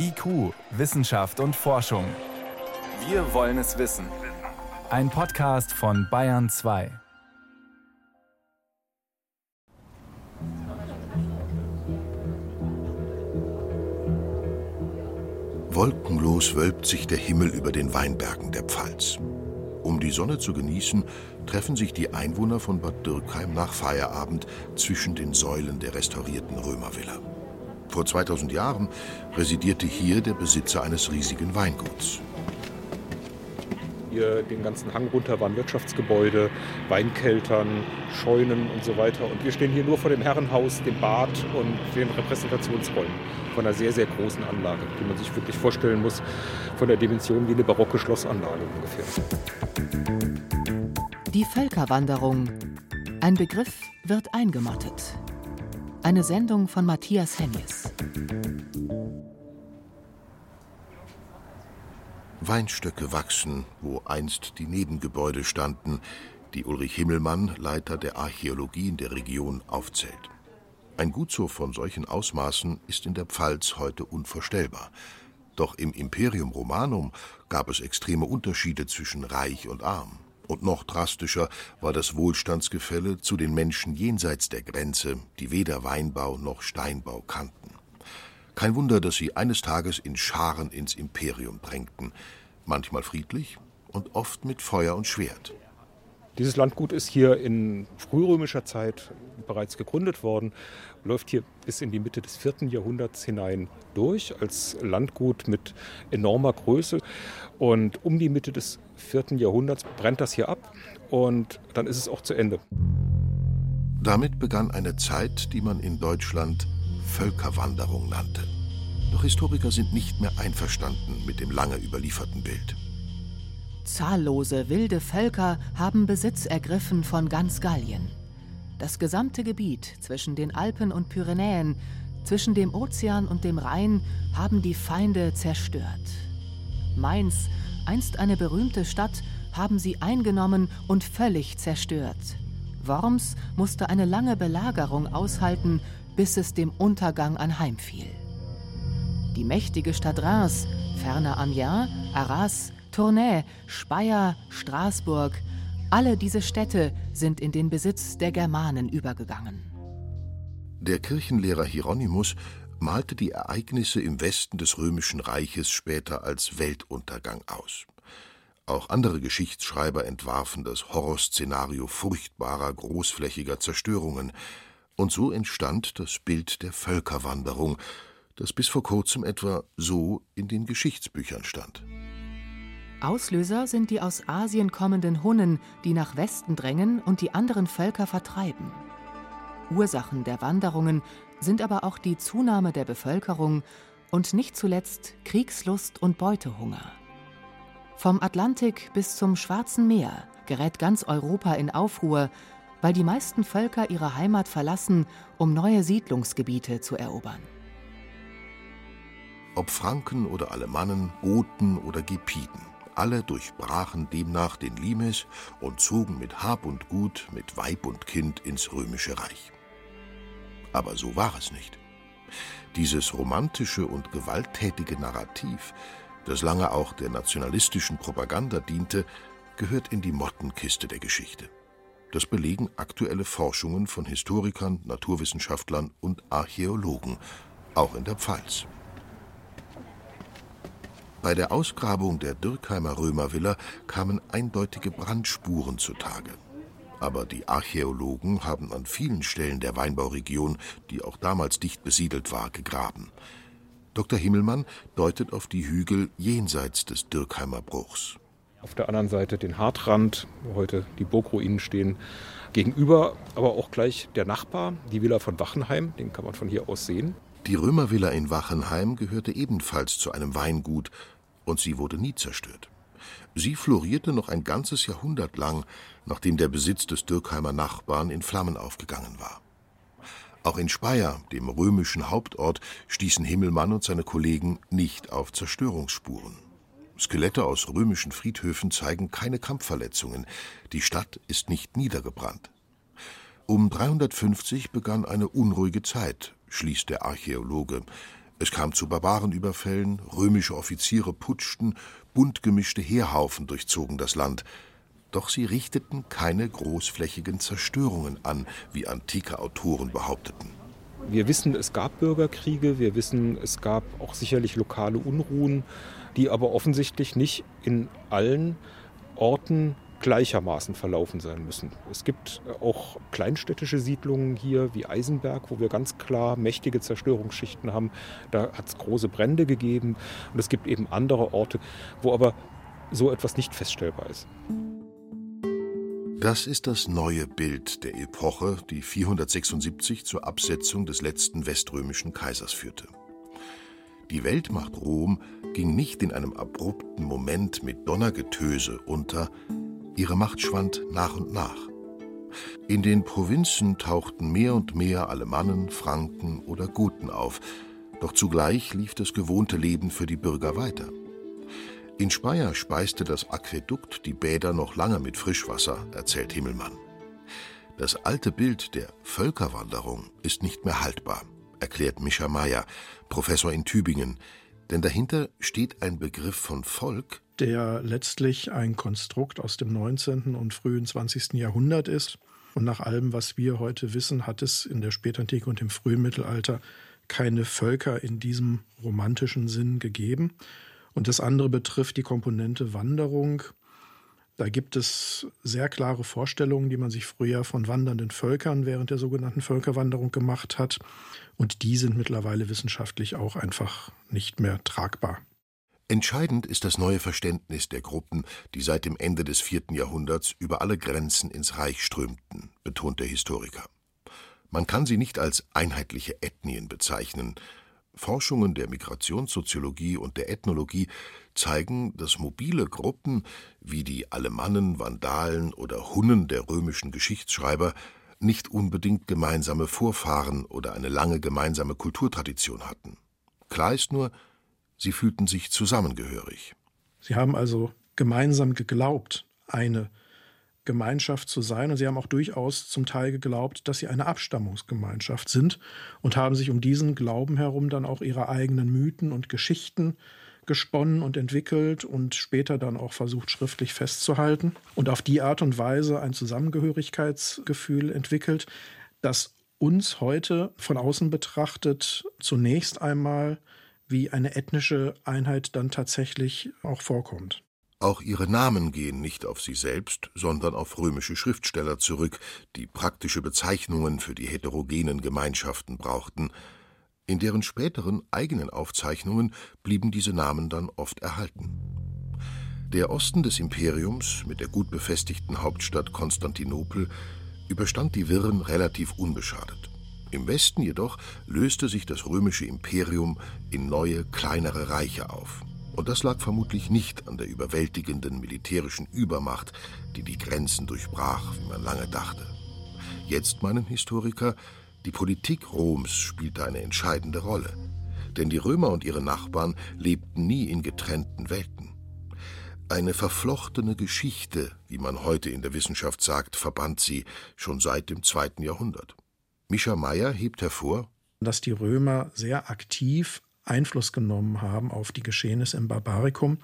IQ, Wissenschaft und Forschung. Wir wollen es wissen. Ein Podcast von Bayern 2. Wolkenlos wölbt sich der Himmel über den Weinbergen der Pfalz. Um die Sonne zu genießen, treffen sich die Einwohner von Bad Dürkheim nach Feierabend zwischen den Säulen der restaurierten Römervilla. Vor 2000 Jahren residierte hier der Besitzer eines riesigen Weinguts. Hier den ganzen Hang runter waren Wirtschaftsgebäude, Weinkeltern, Scheunen und so weiter. Und wir stehen hier nur vor dem Herrenhaus, dem Bad und den Repräsentationsräumen von einer sehr, sehr großen Anlage, die man sich wirklich vorstellen muss, von der Dimension wie eine barocke Schlossanlage ungefähr. Die Völkerwanderung. Ein Begriff wird eingemottet. Eine Sendung von Matthias Hennies. Weinstöcke wachsen, wo einst die Nebengebäude standen, die Ulrich Himmelmann, Leiter der Archäologie in der Region, aufzählt. Ein Gutshof von solchen Ausmaßen ist in der Pfalz heute unvorstellbar. Doch im Imperium Romanum gab es extreme Unterschiede zwischen reich und arm. Und noch drastischer war das Wohlstandsgefälle zu den Menschen jenseits der Grenze, die weder Weinbau noch Steinbau kannten. Kein Wunder, dass sie eines Tages in Scharen ins Imperium drängten, manchmal friedlich und oft mit Feuer und Schwert. Dieses Landgut ist hier in frührömischer Zeit bereits gegründet worden, läuft hier bis in die Mitte des vierten Jahrhunderts hinein durch als Landgut mit enormer Größe. Und um die Mitte des vierten Jahrhunderts brennt das hier ab und dann ist es auch zu Ende. Damit begann eine Zeit, die man in Deutschland Völkerwanderung nannte. Doch Historiker sind nicht mehr einverstanden mit dem lange überlieferten Bild. Zahllose wilde Völker haben Besitz ergriffen von ganz Gallien. Das gesamte Gebiet zwischen den Alpen und Pyrenäen, zwischen dem Ozean und dem Rhein haben die Feinde zerstört. Mainz, einst eine berühmte Stadt, haben sie eingenommen und völlig zerstört. Worms musste eine lange Belagerung aushalten, bis es dem Untergang anheimfiel. Die mächtige Stadt Reims, ferner Amiens, Arras, Tournai, Speyer, Straßburg, alle diese Städte sind in den Besitz der Germanen übergegangen. Der Kirchenlehrer Hieronymus malte die Ereignisse im Westen des römischen Reiches später als Weltuntergang aus. Auch andere Geschichtsschreiber entwarfen das Horrorszenario furchtbarer, großflächiger Zerstörungen, und so entstand das Bild der Völkerwanderung, das bis vor kurzem etwa so in den Geschichtsbüchern stand. Auslöser sind die aus Asien kommenden Hunnen, die nach Westen drängen und die anderen Völker vertreiben. Ursachen der Wanderungen sind aber auch die Zunahme der Bevölkerung und nicht zuletzt Kriegslust und Beutehunger. Vom Atlantik bis zum Schwarzen Meer gerät ganz Europa in Aufruhr, weil die meisten Völker ihre Heimat verlassen, um neue Siedlungsgebiete zu erobern. Ob Franken oder Alemannen, Goten oder Gepiden, alle durchbrachen demnach den Limes und zogen mit Hab und Gut, mit Weib und Kind ins römische Reich. Aber so war es nicht. Dieses romantische und gewalttätige Narrativ, das lange auch der nationalistischen Propaganda diente, gehört in die Mottenkiste der Geschichte. Das belegen aktuelle Forschungen von Historikern, Naturwissenschaftlern und Archäologen, auch in der Pfalz. Bei der Ausgrabung der Dürkheimer Römervilla kamen eindeutige Brandspuren zutage. Aber die Archäologen haben an vielen Stellen der Weinbauregion, die auch damals dicht besiedelt war, gegraben. Dr. Himmelmann deutet auf die Hügel jenseits des Dürkheimer Bruchs. Auf der anderen Seite den Hartrand, wo heute die Burgruinen stehen. Gegenüber aber auch gleich der Nachbar, die Villa von Wachenheim, den kann man von hier aus sehen. Die Römervilla in Wachenheim gehörte ebenfalls zu einem Weingut und sie wurde nie zerstört. Sie florierte noch ein ganzes Jahrhundert lang, nachdem der Besitz des Dürkheimer Nachbarn in Flammen aufgegangen war. Auch in Speyer, dem römischen Hauptort, stießen Himmelmann und seine Kollegen nicht auf Zerstörungsspuren. Skelette aus römischen Friedhöfen zeigen keine Kampfverletzungen. Die Stadt ist nicht niedergebrannt. Um 350 begann eine unruhige Zeit, schließt der Archäologe. Es kam zu Barbarenüberfällen, römische Offiziere putschten, bunt gemischte Heerhaufen durchzogen das Land. Doch sie richteten keine großflächigen Zerstörungen an, wie antike Autoren behaupteten. Wir wissen, es gab Bürgerkriege, wir wissen, es gab auch sicherlich lokale Unruhen, die aber offensichtlich nicht in allen Orten gleichermaßen verlaufen sein müssen. Es gibt auch kleinstädtische Siedlungen hier wie Eisenberg, wo wir ganz klar mächtige Zerstörungsschichten haben. Da hat es große Brände gegeben. Und es gibt eben andere Orte, wo aber so etwas nicht feststellbar ist. Das ist das neue Bild der Epoche, die 476 zur Absetzung des letzten weströmischen Kaisers führte. Die Weltmacht Rom ging nicht in einem abrupten Moment mit Donnergetöse unter, ihre Macht schwand nach und nach. In den Provinzen tauchten mehr und mehr Alemannen, Franken oder Guten auf, doch zugleich lief das gewohnte Leben für die Bürger weiter. In Speyer speiste das Aquädukt die Bäder noch lange mit Frischwasser, erzählt Himmelmann. Das alte Bild der Völkerwanderung ist nicht mehr haltbar, erklärt Mischa Meyer, Professor in Tübingen, denn dahinter steht ein Begriff von Volk, der letztlich ein Konstrukt aus dem 19. und frühen 20. Jahrhundert ist. Und nach allem, was wir heute wissen, hat es in der Spätantike und im frühen Mittelalter keine Völker in diesem romantischen Sinn gegeben. Und das andere betrifft die Komponente Wanderung. Da gibt es sehr klare Vorstellungen, die man sich früher von wandernden Völkern während der sogenannten Völkerwanderung gemacht hat. Und die sind mittlerweile wissenschaftlich auch einfach nicht mehr tragbar. Entscheidend ist das neue Verständnis der Gruppen, die seit dem Ende des vierten Jahrhunderts über alle Grenzen ins Reich strömten, betont der Historiker. Man kann sie nicht als einheitliche Ethnien bezeichnen, Forschungen der Migrationssoziologie und der Ethnologie zeigen, dass mobile Gruppen wie die Alemannen, Vandalen oder Hunnen der römischen Geschichtsschreiber nicht unbedingt gemeinsame Vorfahren oder eine lange gemeinsame Kulturtradition hatten. Klar ist nur, sie fühlten sich zusammengehörig. Sie haben also gemeinsam geglaubt, eine Gemeinschaft zu sein. Und sie haben auch durchaus zum Teil geglaubt, dass sie eine Abstammungsgemeinschaft sind und haben sich um diesen Glauben herum dann auch ihre eigenen Mythen und Geschichten gesponnen und entwickelt und später dann auch versucht, schriftlich festzuhalten und auf die Art und Weise ein Zusammengehörigkeitsgefühl entwickelt, das uns heute von außen betrachtet zunächst einmal wie eine ethnische Einheit dann tatsächlich auch vorkommt. Auch ihre Namen gehen nicht auf sie selbst, sondern auf römische Schriftsteller zurück, die praktische Bezeichnungen für die heterogenen Gemeinschaften brauchten. In deren späteren eigenen Aufzeichnungen blieben diese Namen dann oft erhalten. Der Osten des Imperiums mit der gut befestigten Hauptstadt Konstantinopel überstand die Wirren relativ unbeschadet. Im Westen jedoch löste sich das römische Imperium in neue, kleinere Reiche auf. Und das lag vermutlich nicht an der überwältigenden militärischen Übermacht, die die Grenzen durchbrach, wie man lange dachte. Jetzt meinen Historiker, die Politik Roms spielte eine entscheidende Rolle. Denn die Römer und ihre Nachbarn lebten nie in getrennten Welten. Eine verflochtene Geschichte, wie man heute in der Wissenschaft sagt, verband sie schon seit dem zweiten Jahrhundert. Mischa Meyer hebt hervor, dass die Römer sehr aktiv Einfluss genommen haben auf die Geschehnisse im Barbarikum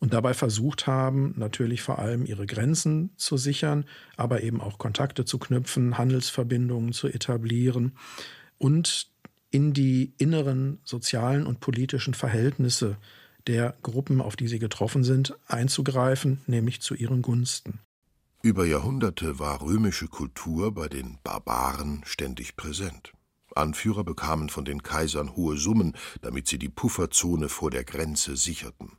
und dabei versucht haben, natürlich vor allem ihre Grenzen zu sichern, aber eben auch Kontakte zu knüpfen, Handelsverbindungen zu etablieren und in die inneren sozialen und politischen Verhältnisse der Gruppen, auf die sie getroffen sind, einzugreifen, nämlich zu ihren Gunsten. Über Jahrhunderte war römische Kultur bei den Barbaren ständig präsent. Anführer bekamen von den Kaisern hohe Summen, damit sie die Pufferzone vor der Grenze sicherten.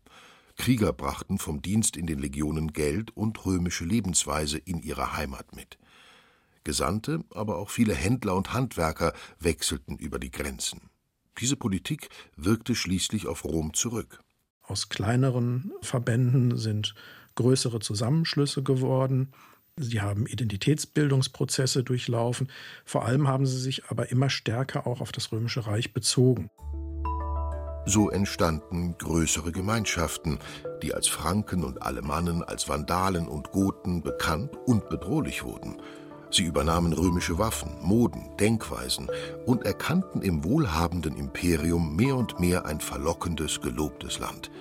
Krieger brachten vom Dienst in den Legionen Geld und römische Lebensweise in ihre Heimat mit. Gesandte, aber auch viele Händler und Handwerker wechselten über die Grenzen. Diese Politik wirkte schließlich auf Rom zurück. Aus kleineren Verbänden sind größere Zusammenschlüsse geworden. Sie haben Identitätsbildungsprozesse durchlaufen. Vor allem haben sie sich aber immer stärker auch auf das Römische Reich bezogen. So entstanden größere Gemeinschaften, die als Franken und Alemannen, als Vandalen und Goten bekannt und bedrohlich wurden. Sie übernahmen römische Waffen, Moden, Denkweisen und erkannten im wohlhabenden Imperium mehr und mehr ein verlockendes, gelobtes Land.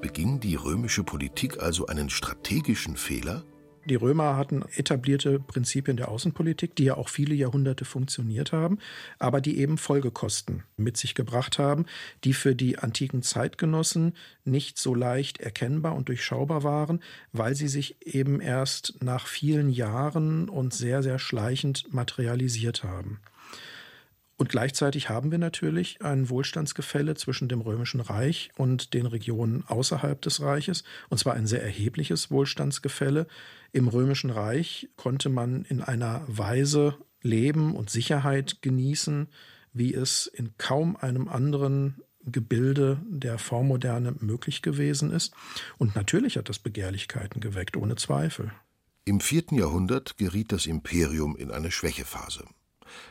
Beging die römische Politik also einen strategischen Fehler? Die Römer hatten etablierte Prinzipien der Außenpolitik, die ja auch viele Jahrhunderte funktioniert haben, aber die eben Folgekosten mit sich gebracht haben, die für die antiken Zeitgenossen nicht so leicht erkennbar und durchschaubar waren, weil sie sich eben erst nach vielen Jahren und sehr, sehr schleichend materialisiert haben. Und gleichzeitig haben wir natürlich ein Wohlstandsgefälle zwischen dem Römischen Reich und den Regionen außerhalb des Reiches, und zwar ein sehr erhebliches Wohlstandsgefälle. Im Römischen Reich konnte man in einer Weise leben und Sicherheit genießen, wie es in kaum einem anderen Gebilde der Vormoderne möglich gewesen ist. Und natürlich hat das Begehrlichkeiten geweckt, ohne Zweifel. Im vierten Jahrhundert geriet das Imperium in eine Schwächephase.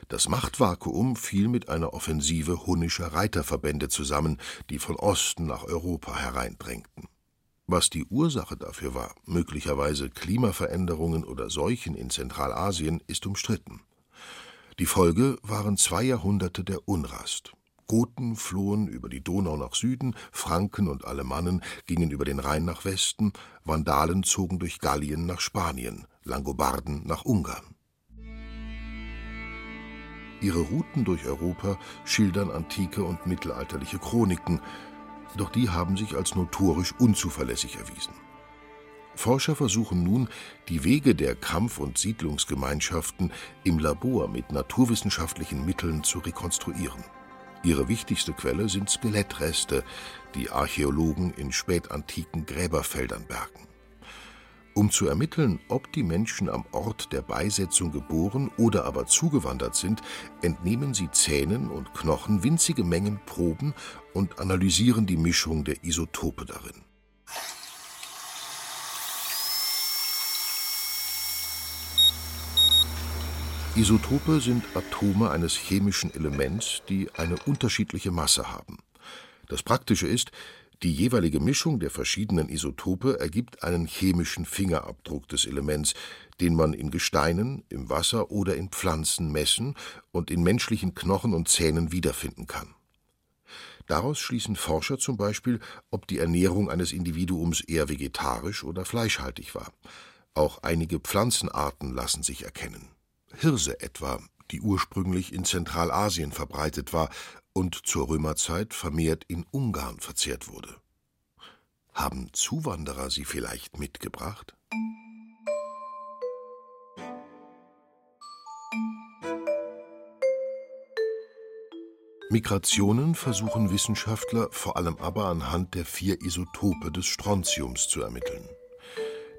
Das Machtvakuum fiel mit einer Offensive hunnischer Reiterverbände zusammen, die von Osten nach Europa hereindrängten. Was die Ursache dafür war, möglicherweise Klimaveränderungen oder Seuchen in Zentralasien, ist umstritten. Die Folge waren zwei Jahrhunderte der Unrast. Goten flohen über die Donau nach Süden, Franken und Alemannen gingen über den Rhein nach Westen, Vandalen zogen durch Gallien nach Spanien, Langobarden nach Ungarn. Ihre Routen durch Europa schildern antike und mittelalterliche Chroniken, doch die haben sich als notorisch unzuverlässig erwiesen. Forscher versuchen nun, die Wege der Kampf- und Siedlungsgemeinschaften im Labor mit naturwissenschaftlichen Mitteln zu rekonstruieren. Ihre wichtigste Quelle sind Skelettreste, die Archäologen in spätantiken Gräberfeldern bergen. Um zu ermitteln, ob die Menschen am Ort der Beisetzung geboren oder aber zugewandert sind, entnehmen sie Zähnen und Knochen winzige Mengen Proben und analysieren die Mischung der Isotope darin. Isotope sind Atome eines chemischen Elements, die eine unterschiedliche Masse haben. Das Praktische ist, die jeweilige Mischung der verschiedenen Isotope ergibt einen chemischen Fingerabdruck des Elements, den man in Gesteinen, im Wasser oder in Pflanzen messen und in menschlichen Knochen und Zähnen wiederfinden kann. Daraus schließen Forscher zum Beispiel, ob die Ernährung eines Individuums eher vegetarisch oder fleischhaltig war. Auch einige Pflanzenarten lassen sich erkennen. Hirse etwa, die ursprünglich in Zentralasien verbreitet war und zur Römerzeit vermehrt in Ungarn verzehrt wurde. Haben Zuwanderer sie vielleicht mitgebracht? Migrationen versuchen Wissenschaftler vor allem aber anhand der vier Isotope des Strontiums zu ermitteln.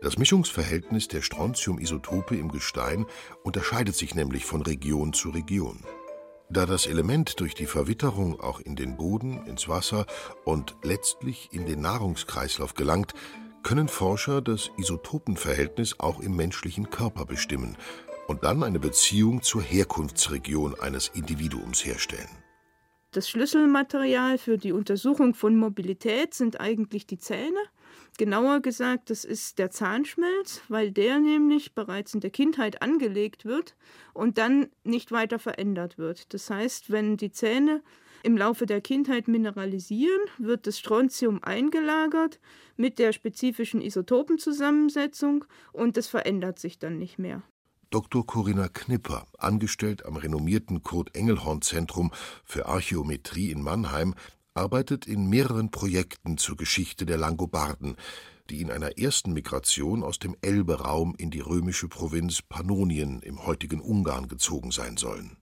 Das Mischungsverhältnis der Strontium-Isotope im Gestein unterscheidet sich nämlich von Region zu Region. Da das Element durch die Verwitterung auch in den Boden, ins Wasser und letztlich in den Nahrungskreislauf gelangt, können Forscher das Isotopenverhältnis auch im menschlichen Körper bestimmen und dann eine Beziehung zur Herkunftsregion eines Individuums herstellen. Das Schlüsselmaterial für die Untersuchung von Mobilität sind eigentlich die Zähne. Genauer gesagt, das ist der Zahnschmelz, weil der nämlich bereits in der Kindheit angelegt wird und dann nicht weiter verändert wird. Das heißt, wenn die Zähne im Laufe der Kindheit mineralisieren, wird das Strontium eingelagert mit der spezifischen Isotopenzusammensetzung und es verändert sich dann nicht mehr. Dr. Corinna Knipper, angestellt am renommierten Kurt Engelhorn Zentrum für Archäometrie in Mannheim, arbeitet in mehreren Projekten zur Geschichte der Langobarden, die in einer ersten Migration aus dem Elbe-Raum in die römische Provinz Pannonien im heutigen Ungarn gezogen sein sollen.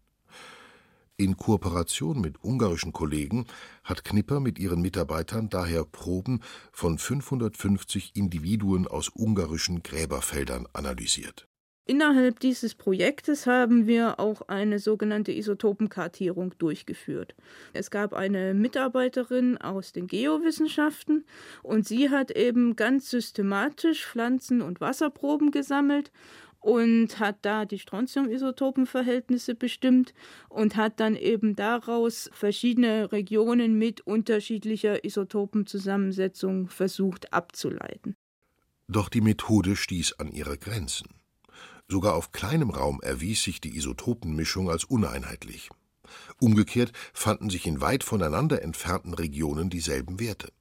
In Kooperation mit ungarischen Kollegen hat Knipper mit ihren Mitarbeitern daher Proben von 550 Individuen aus ungarischen Gräberfeldern analysiert Innerhalb dieses Projektes haben wir auch eine sogenannte Isotopenkartierung durchgeführt. Es gab eine Mitarbeiterin aus den Geowissenschaften und sie hat eben ganz systematisch Pflanzen- und Wasserproben gesammelt und hat da die Strontium-Isotopenverhältnisse bestimmt und hat dann eben daraus verschiedene Regionen mit unterschiedlicher Isotopenzusammensetzung versucht abzuleiten. Doch die Methode stieß an ihre Grenzen. Sogar auf kleinem Raum erwies sich die Isotopenmischung als uneinheitlich. Umgekehrt fanden sich in weit voneinander entfernten Regionen dieselben Werte.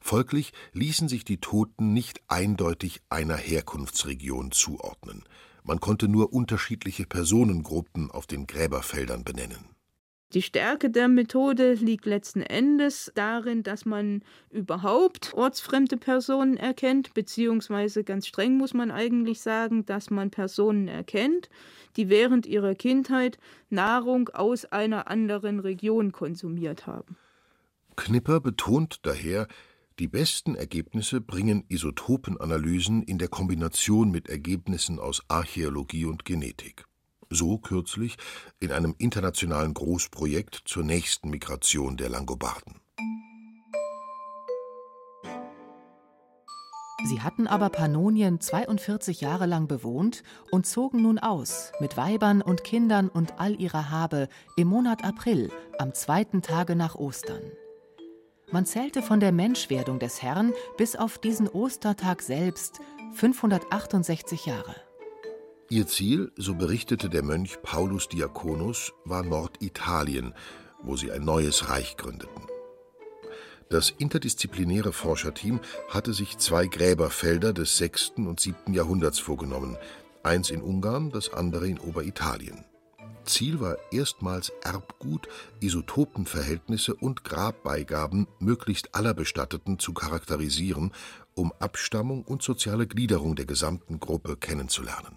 Folglich ließen sich die Toten nicht eindeutig einer Herkunftsregion zuordnen. Man konnte nur unterschiedliche Personengruppen auf den Gräberfeldern benennen. Die Stärke der Methode liegt letzten Endes darin, dass man überhaupt ortsfremde Personen erkennt, beziehungsweise ganz streng muss man eigentlich sagen, dass man Personen erkennt, die während ihrer Kindheit Nahrung aus einer anderen Region konsumiert haben. Knipper betont daher, die besten Ergebnisse bringen Isotopenanalysen in der Kombination mit Ergebnissen aus Archäologie und Genetik so kürzlich in einem internationalen Großprojekt zur nächsten Migration der Langobarden. Sie hatten aber Pannonien 42 Jahre lang bewohnt und zogen nun aus, mit Weibern und Kindern und all ihrer Habe, im Monat April, am zweiten Tage nach Ostern. Man zählte von der Menschwerdung des Herrn bis auf diesen Ostertag selbst 568 Jahre. Ihr Ziel, so berichtete der Mönch Paulus Diakonus, war Norditalien, wo sie ein neues Reich gründeten. Das interdisziplinäre Forscherteam hatte sich zwei Gräberfelder des 6. und 7. Jahrhunderts vorgenommen, eins in Ungarn, das andere in Oberitalien. Ziel war erstmals Erbgut, Isotopenverhältnisse und Grabbeigaben möglichst aller Bestatteten zu charakterisieren, um Abstammung und soziale Gliederung der gesamten Gruppe kennenzulernen.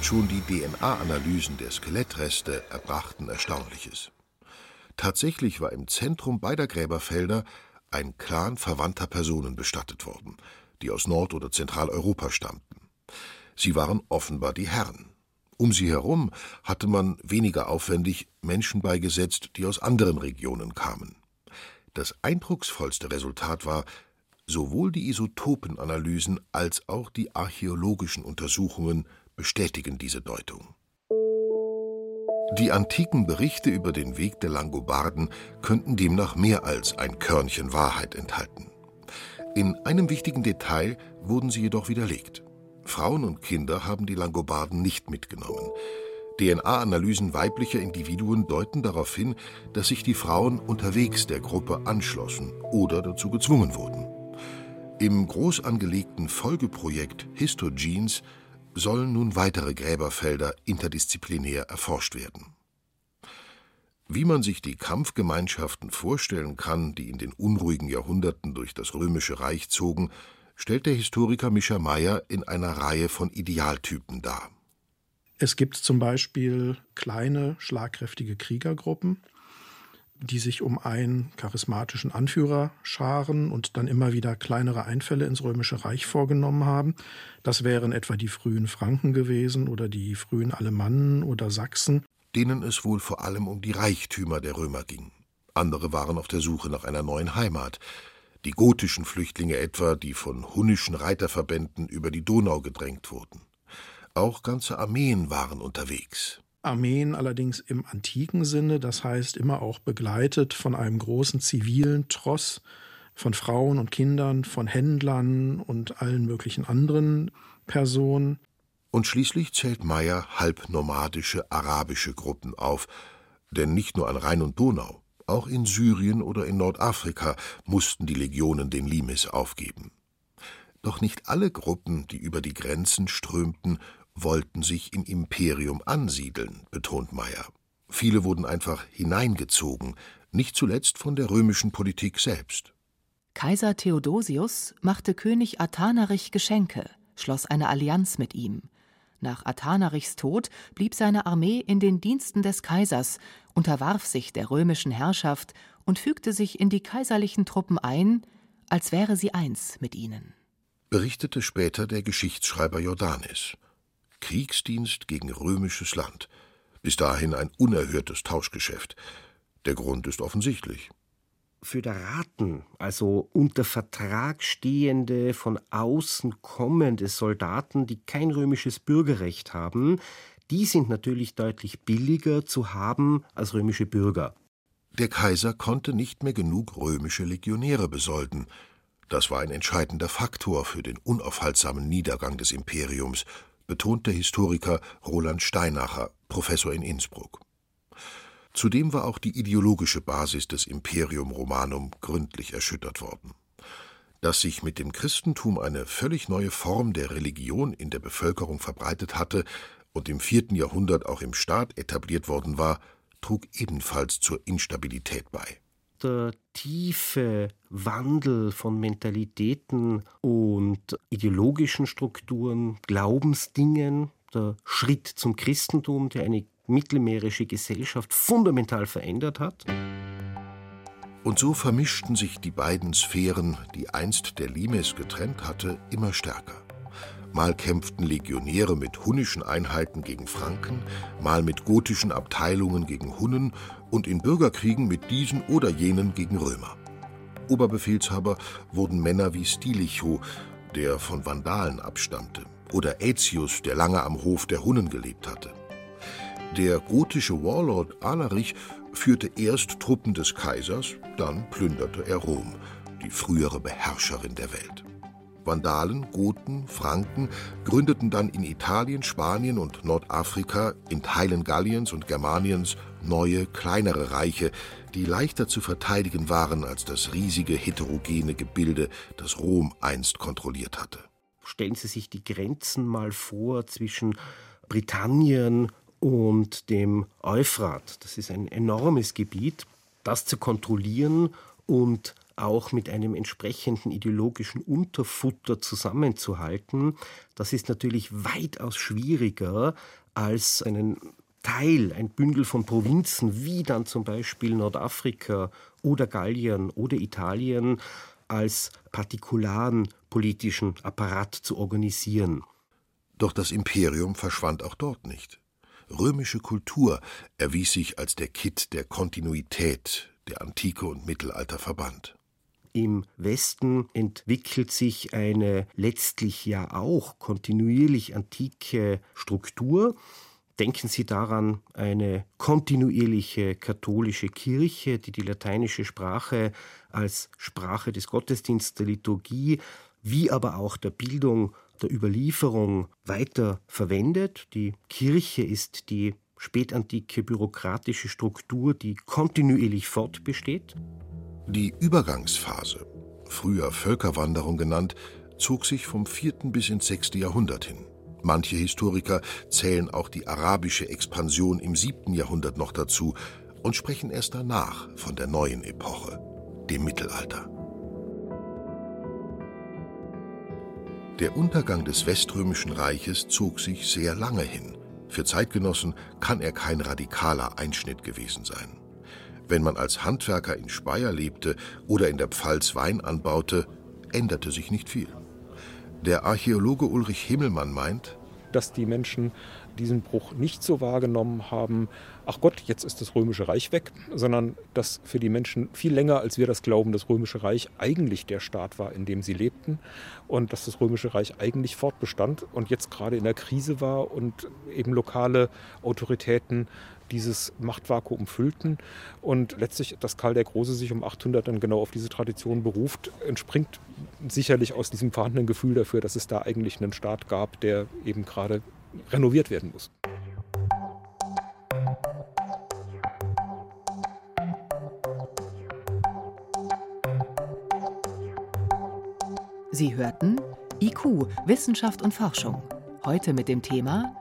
Schon die DNA-Analysen der Skelettreste erbrachten Erstaunliches. Tatsächlich war im Zentrum beider Gräberfelder ein Clan verwandter Personen bestattet worden, die aus Nord- oder Zentraleuropa stammten. Sie waren offenbar die Herren. Um sie herum hatte man weniger aufwendig Menschen beigesetzt, die aus anderen Regionen kamen. Das eindrucksvollste Resultat war, sowohl die Isotopenanalysen als auch die archäologischen Untersuchungen bestätigen diese Deutung. Die antiken Berichte über den Weg der Langobarden könnten demnach mehr als ein Körnchen Wahrheit enthalten. In einem wichtigen Detail wurden sie jedoch widerlegt. Frauen und Kinder haben die Langobarden nicht mitgenommen. DNA-Analysen weiblicher Individuen deuten darauf hin, dass sich die Frauen unterwegs der Gruppe anschlossen oder dazu gezwungen wurden. Im groß angelegten Folgeprojekt Histogenes sollen nun weitere Gräberfelder interdisziplinär erforscht werden. Wie man sich die Kampfgemeinschaften vorstellen kann, die in den unruhigen Jahrhunderten durch das Römische Reich zogen, stellt der Historiker Mischa Meyer in einer Reihe von Idealtypen dar. Es gibt zum Beispiel kleine, schlagkräftige Kriegergruppen, die sich um einen charismatischen Anführer scharen und dann immer wieder kleinere Einfälle ins Römische Reich vorgenommen haben. Das wären etwa die frühen Franken gewesen oder die frühen Alemannen oder Sachsen. Denen es wohl vor allem um die Reichtümer der Römer ging. Andere waren auf der Suche nach einer neuen Heimat. Die gotischen Flüchtlinge etwa, die von hunnischen Reiterverbänden über die Donau gedrängt wurden. Auch ganze Armeen waren unterwegs. Armeen allerdings im antiken Sinne, das heißt immer auch begleitet von einem großen zivilen Tross von Frauen und Kindern, von Händlern und allen möglichen anderen Personen. Und schließlich zählt Meyer halbnomadische arabische Gruppen auf, denn nicht nur an Rhein und Donau, auch in Syrien oder in Nordafrika mussten die Legionen den Limes aufgeben. Doch nicht alle Gruppen, die über die Grenzen strömten, wollten sich im Imperium ansiedeln, betont Meyer. Viele wurden einfach hineingezogen, nicht zuletzt von der römischen Politik selbst. Kaiser Theodosius machte König Athanarich Geschenke, schloss eine Allianz mit ihm. Nach Athanarichs Tod blieb seine Armee in den Diensten des Kaisers, unterwarf sich der römischen Herrschaft und fügte sich in die kaiserlichen Truppen ein, als wäre sie eins mit ihnen. Berichtete später der Geschichtsschreiber Jordanes. Kriegsdienst gegen römisches Land. Bis dahin ein unerhörtes Tauschgeschäft. Der Grund ist offensichtlich. Föderaten, also unter Vertrag stehende, von außen kommende Soldaten, die kein römisches Bürgerrecht haben, die sind natürlich deutlich billiger zu haben als römische Bürger. Der Kaiser konnte nicht mehr genug römische Legionäre besolden. Das war ein entscheidender Faktor für den unaufhaltsamen Niedergang des Imperiums, betont der Historiker Roland Steinacher, Professor in Innsbruck. Zudem war auch die ideologische Basis des Imperium Romanum gründlich erschüttert worden. Dass sich mit dem Christentum eine völlig neue Form der Religion in der Bevölkerung verbreitet hatte und im vierten Jahrhundert auch im Staat etabliert worden war, trug ebenfalls zur Instabilität bei. Der tiefe Wandel von Mentalitäten und ideologischen Strukturen, Glaubensdingen, der Schritt zum Christentum, der eine mittelmeerische Gesellschaft fundamental verändert hat. Und so vermischten sich die beiden Sphären, die einst der Limes getrennt hatte, immer stärker. Mal kämpften Legionäre mit hunnischen Einheiten gegen Franken, mal mit gotischen Abteilungen gegen Hunnen und in Bürgerkriegen mit diesen oder jenen gegen Römer. Oberbefehlshaber wurden Männer wie Stilicho, der von Vandalen abstammte, oder Aetius, der lange am Hof der Hunnen gelebt hatte. Der gotische Warlord Alarich führte erst Truppen des Kaisers, dann plünderte er Rom, die frühere Beherrscherin der Welt. Vandalen, Goten, Franken gründeten dann in Italien, Spanien und Nordafrika, in Teilen Galliens und Germaniens neue, kleinere Reiche, die leichter zu verteidigen waren als das riesige, heterogene Gebilde, das Rom einst kontrolliert hatte. Stellen Sie sich die Grenzen mal vor zwischen Britannien und dem Euphrat. Das ist ein enormes Gebiet. Das zu kontrollieren und auch mit einem entsprechenden ideologischen Unterfutter zusammenzuhalten, das ist natürlich weitaus schwieriger als einen Teil, ein Bündel von Provinzen, wie dann zum Beispiel Nordafrika oder Gallien oder Italien, als partikularen politischen Apparat zu organisieren. Doch das Imperium verschwand auch dort nicht. Römische Kultur erwies sich als der Kitt der Kontinuität, der Antike und Mittelalter verband. Im Westen entwickelt sich eine letztlich ja auch kontinuierlich antike Struktur. Denken Sie daran, eine kontinuierliche katholische Kirche, die die lateinische Sprache als Sprache des Gottesdienstes, der Liturgie, wie aber auch der Bildung, der Überlieferung weiter verwendet. Die Kirche ist die spätantike bürokratische Struktur, die kontinuierlich fortbesteht. Die Übergangsphase, früher Völkerwanderung genannt, zog sich vom 4. bis ins 6. Jahrhundert hin. Manche Historiker zählen auch die arabische Expansion im 7. Jahrhundert noch dazu und sprechen erst danach von der neuen Epoche, dem Mittelalter. Der Untergang des Weströmischen Reiches zog sich sehr lange hin. Für Zeitgenossen kann er kein radikaler Einschnitt gewesen sein. Wenn man als Handwerker in Speyer lebte oder in der Pfalz Wein anbaute, änderte sich nicht viel. Der Archäologe Ulrich Himmelmann meint, dass die Menschen diesen Bruch nicht so wahrgenommen haben, ach Gott, jetzt ist das Römische Reich weg, sondern dass für die Menschen viel länger, als wir das glauben, das Römische Reich eigentlich der Staat war, in dem sie lebten und dass das Römische Reich eigentlich fortbestand und jetzt gerade in der Krise war und eben lokale Autoritäten dieses Machtvakuum füllten. Und letztlich, dass Karl der Große sich um 800 dann genau auf diese Tradition beruft, entspringt sicherlich aus diesem vorhandenen Gefühl dafür, dass es da eigentlich einen Staat gab, der eben gerade renoviert werden muss. Sie hörten IQ, Wissenschaft und Forschung. Heute mit dem Thema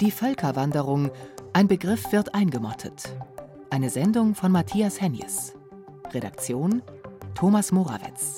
Die Völkerwanderung. Ein Begriff wird eingemottet. Eine Sendung von Matthias Henjes. Redaktion Thomas Morawetz.